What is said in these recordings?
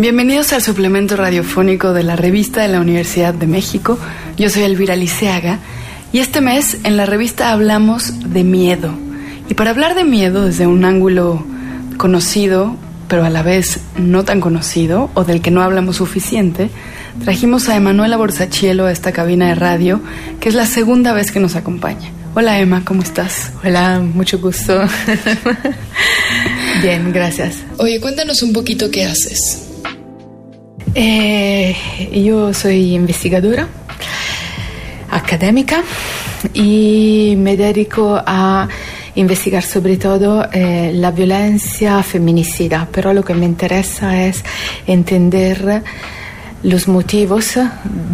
Bienvenidos al suplemento radiofónico de la revista de la Universidad de México. Yo soy Elvira Liceaga y este mes en la revista hablamos de miedo. Y para hablar de miedo desde un ángulo conocido, pero a la vez no tan conocido o del que no hablamos suficiente, trajimos a Emanuela Borsachielo a esta cabina de radio, que es la segunda vez que nos acompaña. Hola Emma, ¿cómo estás? Hola, mucho gusto. Bien, gracias. Oye, cuéntanos un poquito qué haces. Eh, yo soy investigadora académica y me dedico a investigar sobre todo eh, la violencia feminicida, pero lo que me interesa es entender los motivos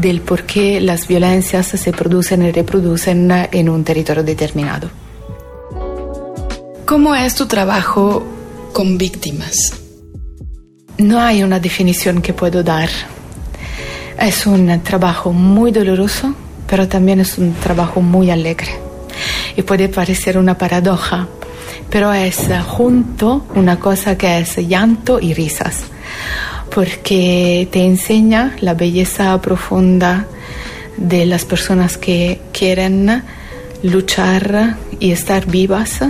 del por qué las violencias se producen y reproducen en un territorio determinado. ¿Cómo es tu trabajo con víctimas? No hay una definición que puedo dar. Es un trabajo muy doloroso, pero también es un trabajo muy alegre. Y puede parecer una paradoja, pero es junto una cosa que es llanto y risas, porque te enseña la belleza profunda de las personas que quieren luchar y estar vivas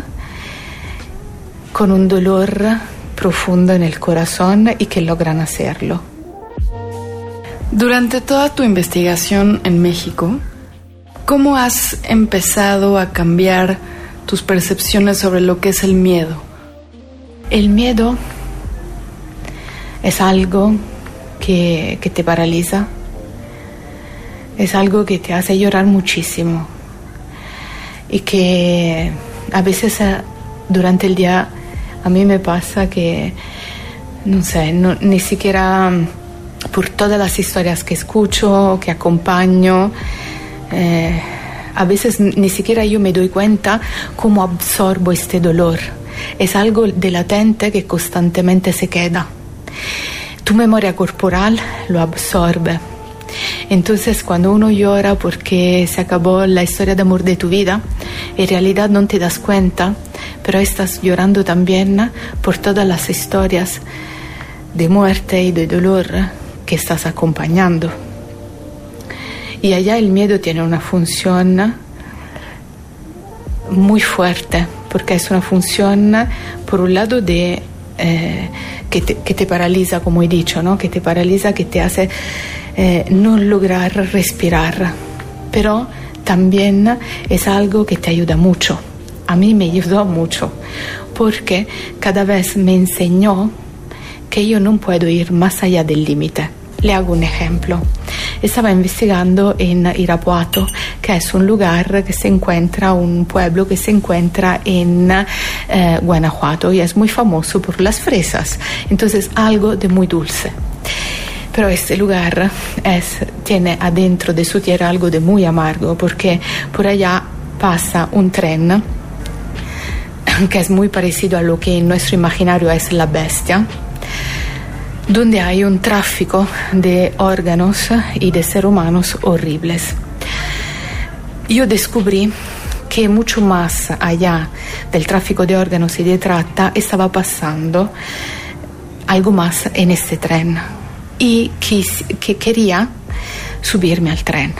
con un dolor profundo en el corazón y que logran hacerlo. Durante toda tu investigación en México, ¿cómo has empezado a cambiar tus percepciones sobre lo que es el miedo? El miedo es algo que, que te paraliza, es algo que te hace llorar muchísimo y que a veces eh, durante el día a mí me pasa que, no sé, ni siquiera por todas las historias que escucho, que acompaño, eh, a veces ni siquiera yo me doy cuenta cómo absorbo este dolor. Es algo de latente que constantemente se queda. Tu memoria corporal lo absorbe. Entonces cuando uno llora porque se acabó la historia de amor de tu vida, en realidad no te das cuenta pero estás llorando también por todas las historias de muerte y de dolor que estás acompañando. Y allá el miedo tiene una función muy fuerte, porque es una función, por un lado, de, eh, que, te, paraliza, como he dicho, ¿no? que te paraliza, que te hace eh, no lograr respirar, pero también es algo que te ayuda mucho a mí me ayudó mucho porque cada vez me enseñó que yo no puedo ir más allá del límite. Le hago un ejemplo. Estaba investigando en Irapuato, que es un lugar que se encuentra, un pueblo que se encuentra en eh, Guanajuato y es muy famoso por las fresas, entonces algo de muy dulce. Pero este lugar es, tiene adentro de su tierra algo de muy amargo porque por allá pasa un tren que es muy parecido a lo que en nuestro imaginario es la bestia, donde hay un tráfico de órganos y de seres humanos horribles. Yo descubrí que mucho más allá del tráfico de órganos y de trata estaba pasando algo más en este tren y que, que quería subirme al tren.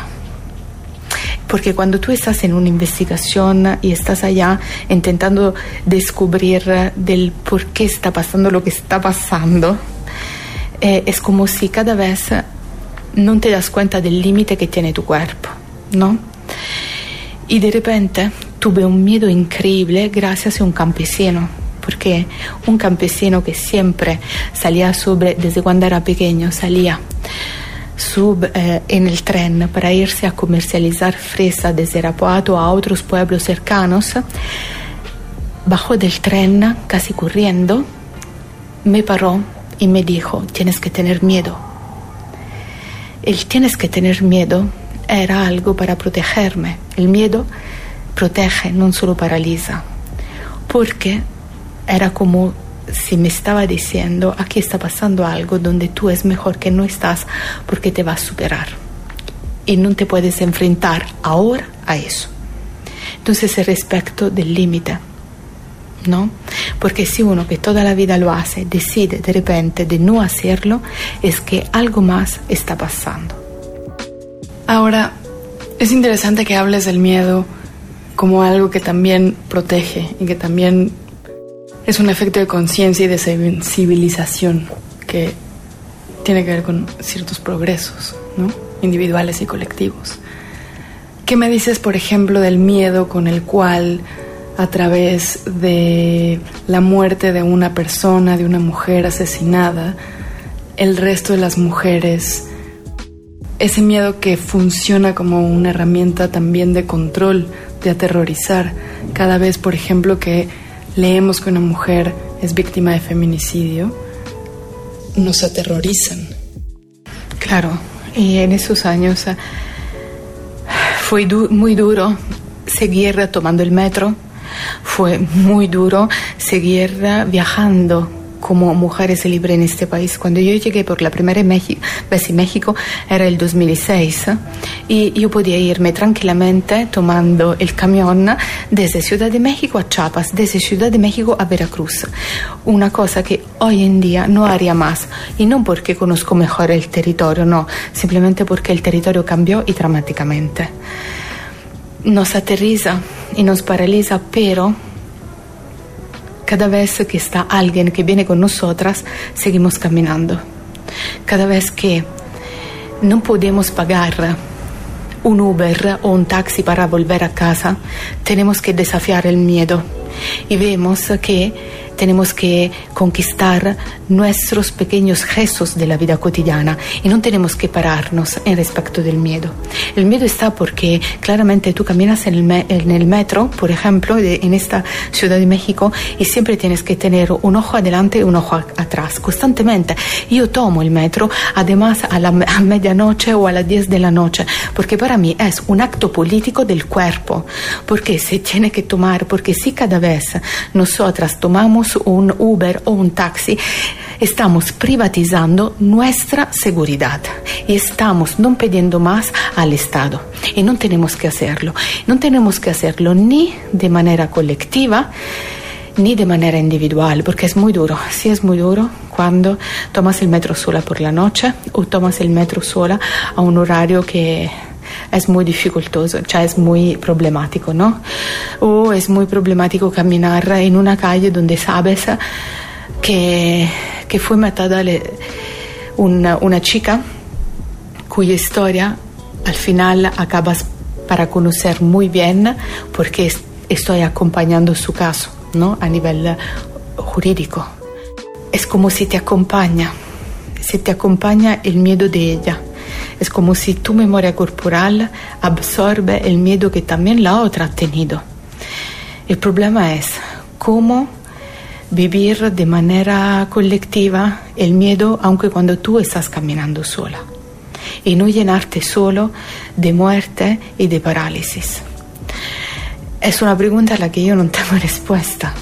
Porque cuando tú estás en una investigación y estás allá intentando descubrir del por qué está pasando lo que está pasando, eh, es como si cada vez no te das cuenta del límite que tiene tu cuerpo, ¿no? Y de repente tuve un miedo increíble gracias a un campesino, un campesino que siempre salía sobre, desde cuando era pequeño, salía sub eh, en el tren para irse a comercializar fresa desde Irapuato a otros pueblos cercanos, bajó del tren casi corriendo, me paró y me dijo, tienes que tener miedo. El tienes que tener miedo era algo para protegerme. El miedo protege, no solo paraliza, porque era como si me estaba diciendo, aquí está pasando algo donde tú es mejor que no estás porque te vas a superar. Y no te puedes enfrentar ahora a eso. Entonces, el respecto del límite, ¿no? Porque si uno que toda la vida lo hace decide de repente de no hacerlo, es que algo más está pasando. Ahora, es interesante que hables del miedo como algo que también protege y que también es un efecto de conciencia y de sensibilización que tiene que ver con ciertos progresos, ¿no? individuales y colectivos. ¿Qué me dices, por ejemplo, del miedo con el cual a través de la muerte de una persona, de una mujer asesinada, el resto de las mujeres, ese miedo que funciona como una herramienta también de control, de aterrorizar, cada vez, por ejemplo, que leemos que una mujer es víctima de feminicidio, nos aterrorizan. Claro, y en esos años eh, fue muy duro seguir tomando el metro, fue muy duro seguir viajando como mujeres libres en este país. Cuando yo llegué por la primera vez en México era el 2006 y yo podía irme tranquilamente tomando el camión desde Ciudad de México a Chiapas, desde Ciudad de México a Veracruz. Una cosa que hoy en día no haría más y no porque conozco mejor el territorio, no, simplemente porque el territorio cambió y dramáticamente. Nos aterriza y nos paraliza, pero cada vez que está alguien que viene con nosotras, seguimos caminando. Cada vez que no podemos pagar un Uber o un taxi para volver a casa, tenemos que desafiar el miedo y vemos que tenemos que conquistar nuestros pequeños gestos de la vida cotidiana y no tenemos que pararnos en respecto del miedo. El miedo está porque claramente tú caminas en el, metro, por ejemplo, en esta Ciudad de México y siempre tienes que tener un ojo adelante y un ojo atrás, constantemente. Yo tomo el metro, además a la a medianoche o a las 10 de la noche, porque para mí es un acto político del cuerpo, porque se tiene que tomar, porque si cada vez nosotras tomamos un Uber o un taxi, estamos privatizando nuestra seguridad y estamos no pidiendo más al Estado. Y no tenemos que hacerlo. No tenemos que hacerlo ni de manera colectiva ni de manera individual, porque es muy duro. Sí es muy duro cuando tomas el metro sola por la noche o tomas el metro sola a un horario que es muy dificultoso, cioè es muy problemático, ¿no? O es muy problemático caminar en una calle donde sabes que, que fue matada una, una chica cuya historia al final acabas para conocer muy bien porque estoy acompañando su caso ¿no? a nivel jurídico. Es como si te acompaña, si te acompaña el miedo de ella. Es como si tu memoria corporal absorbe el miedo que también la otra ha tenido. El problema es cómo vivir de manera colectiva el miedo aunque cuando tú estás caminando sola y no llenarte solo de muerte y de parálisis. Es una pregunta a la que yo no tengo respuesta,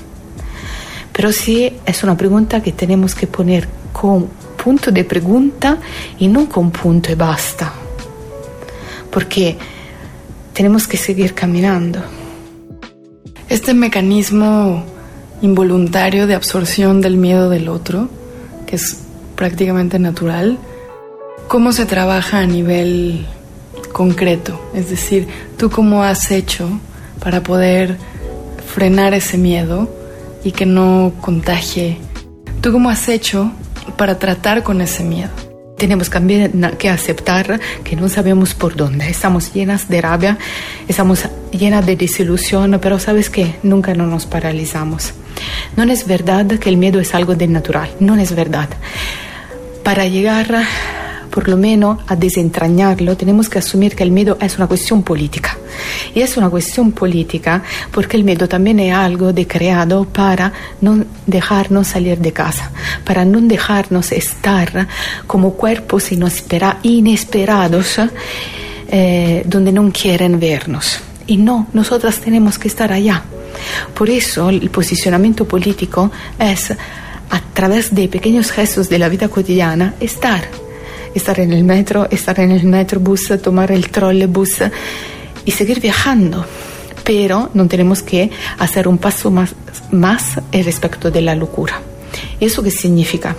pero sí es una pregunta que tenemos que poner con punto de pregunta y no con punto y basta. Porque tenemos que seguir caminando. Este mecanismo involuntario de absorción del miedo del otro, que es prácticamente natural, ¿cómo se trabaja a nivel concreto? Es decir, ¿tú cómo has hecho para poder frenar ese miedo y que no contagie? ¿Tú cómo has hecho para tratar con ese miedo. Tenemos también que aceptar que no sabemos por dónde. Estamos llenas de rabia, estamos llenas de desilusión, pero sabes que nunca no nos paralizamos. No es verdad que el miedo es algo de natural, no es verdad. Para llegar por lo menos a desentrañarlo, tenemos que asumir que el miedo es una cuestión política. Y es una cuestión política porque el miedo también es algo de creado para no dejarnos salir de casa, para no dejarnos estar como cuerpos inesperados eh, donde no quieren vernos. Y no, nosotras tenemos que estar allá. Por eso el posicionamiento político es a través de pequeños gestos de la vida cotidiana estar estar en el metro, estar en el metrobús, tomar el trolebús y seguir viajando. pero no tenemos que hacer un paso más, más respecto de la locura. ¿Eso qué significa?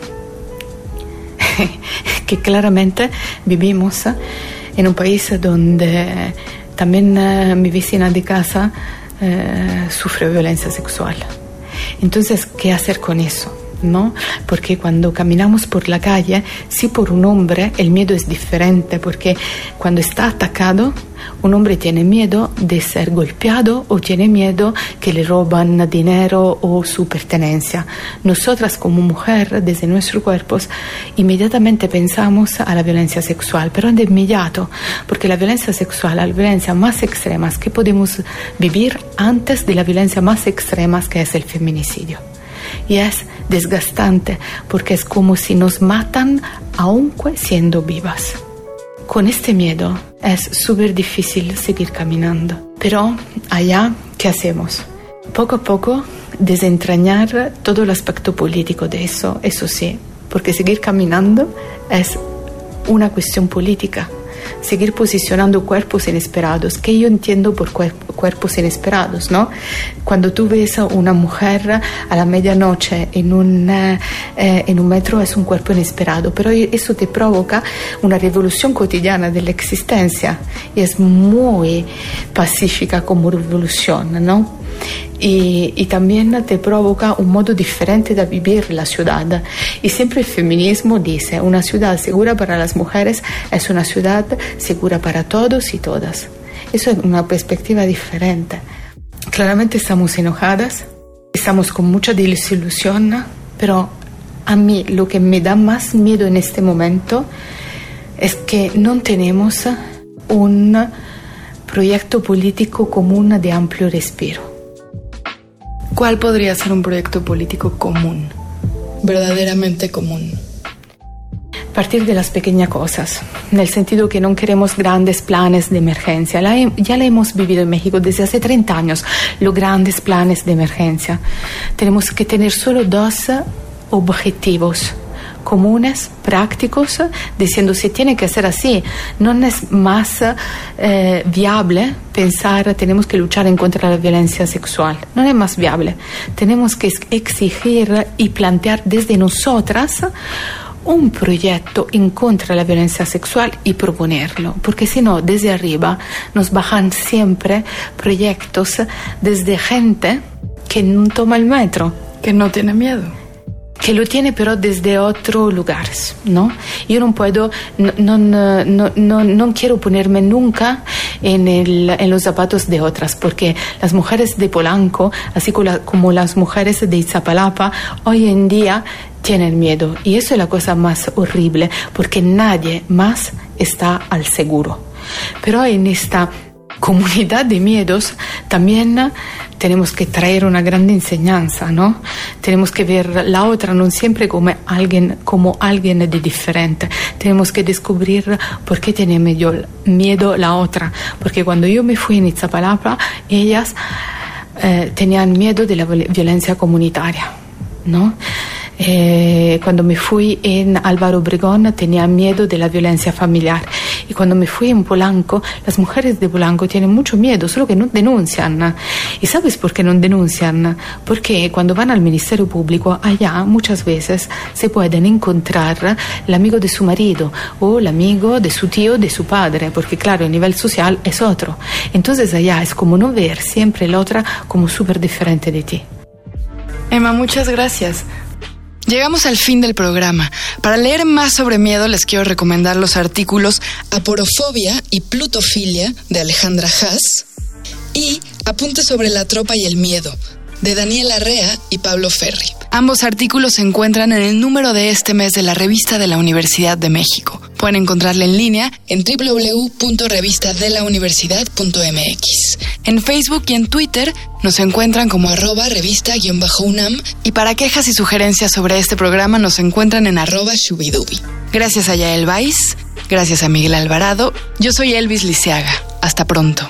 que claramente vivimos en un país donde también eh, mi vecina de casa eh, sufre violencia sexual. Entonces, ¿qué hacer con eso? Porque cuando caminamos por la calle, sí por un hombre el miedo es diferente, porque cuando está atacado, un hombre tiene miedo de ser golpeado o tiene miedo que le roban dinero o su pertenencia. Nosotras como mujer, desde nuestros cuerpos, inmediatamente pensamos a la violencia sexual, pero de inmediato, porque la violencia sexual, la violencia más extrema que podemos vivir antes de la violencia más extrema que es el feminicidio y es desgastante porque es como si nos matan aún siendo vivas. Con este miedo es súper difícil seguir caminando, pero allá, ¿qué hacemos? Poco a poco desentrañar todo el aspecto político de eso, eso sí, porque seguir caminando es una cuestión política seguir posicionando cuerpos inesperados, que yo entiendo por cuerpos inesperados, ¿no? Cuando tú ves a una mujer a la medianoche en un, eh, en un metro es un cuerpo inesperado, pero eso te provoca una revolución cotidiana de la existencia y es muy pacífica como revolución, ¿no? Y, también te provoca un modo diferente de vivir la ciudad. Y siempre el feminismo dice, una ciudad segura para las mujeres es una ciudad segura para todos y todas. Eso es una perspectiva diferente. Claramente estamos enojadas, estamos con mucha desilusión, pero a mí lo que me da más miedo en este momento es que no tenemos un proyecto político común de amplio respiro. ¿Cuál podría ser un proyecto político común, verdaderamente común? Partir de las pequeñas cosas, en el sentido que no queremos grandes planes de emergencia. ya la hemos vivido en México desde hace 30 años, los grandes planes de emergencia. Tenemos que tener solo dos objetivos comunes, prácticos, diciendo si tiene que ser así. No es más eh, viable pensar tenemos que luchar en contra de la violencia sexual. No es más viable. Tenemos que exigir y plantear desde nosotras un proyecto en contra de la violencia sexual y proponerlo, porque si no, desde arriba nos bajan siempre proyectos desde gente que no toma el metro, que no tiene miedo que lo tiene pero desde otros lugares, ¿no? Yo no puedo, no, no, no, no quiero ponerme nunca en, el, en, los zapatos de otras, porque las mujeres de Polanco, así como las mujeres de Izapalapa, hoy en día tienen miedo. Y eso es la cosa más horrible, porque nadie más está al seguro. Pero en esta comunidad de miedos también tenemos que traer una gran enseñanza, ¿no? Tenemos que ver la otra no siempre como alguien, como alguien de diferente. Tenemos que descubrir por qué tiene miedo la otra. Porque cuando yo me fui en Iztapalapa, ellas eh, tenían miedo de la violencia comunitaria, ¿no? Eh, cuando me fui en Álvaro Obregón tenía miedo de la violencia familiar y cuando me fui en Polanco, las mujeres de Polanco tienen mucho miedo, solo que no denuncian. ¿Y sabes por qué no denuncian? Porque cuando van al Ministerio Público, allá muchas veces se pueden encontrar el amigo de su marido o el amigo de su tío, de su padre, porque claro, el nivel social es otro. Entonces allá es como no ver siempre la otra como súper diferente de ti. Emma, muchas gracias. Llegamos al fin del programa. Para leer más sobre miedo les quiero recomendar los artículos Aporofobia y Plutofilia de Alejandra Haas y Apuntes sobre la tropa y el miedo de Daniel Arrea y Pablo Ferri. Ambos artículos se encuentran en el número de este mes de la revista de la Universidad de México. Pueden encontrarla en línea en www.revistadelauniversidad.mx. En Facebook y en Twitter nos encuentran como arroba revista-unam y para quejas y sugerencias sobre este programa nos encuentran en arroba shubidubi. Gracias a Yael Vais, gracias a Miguel Alvarado, yo soy Elvis Liceaga. Hasta pronto.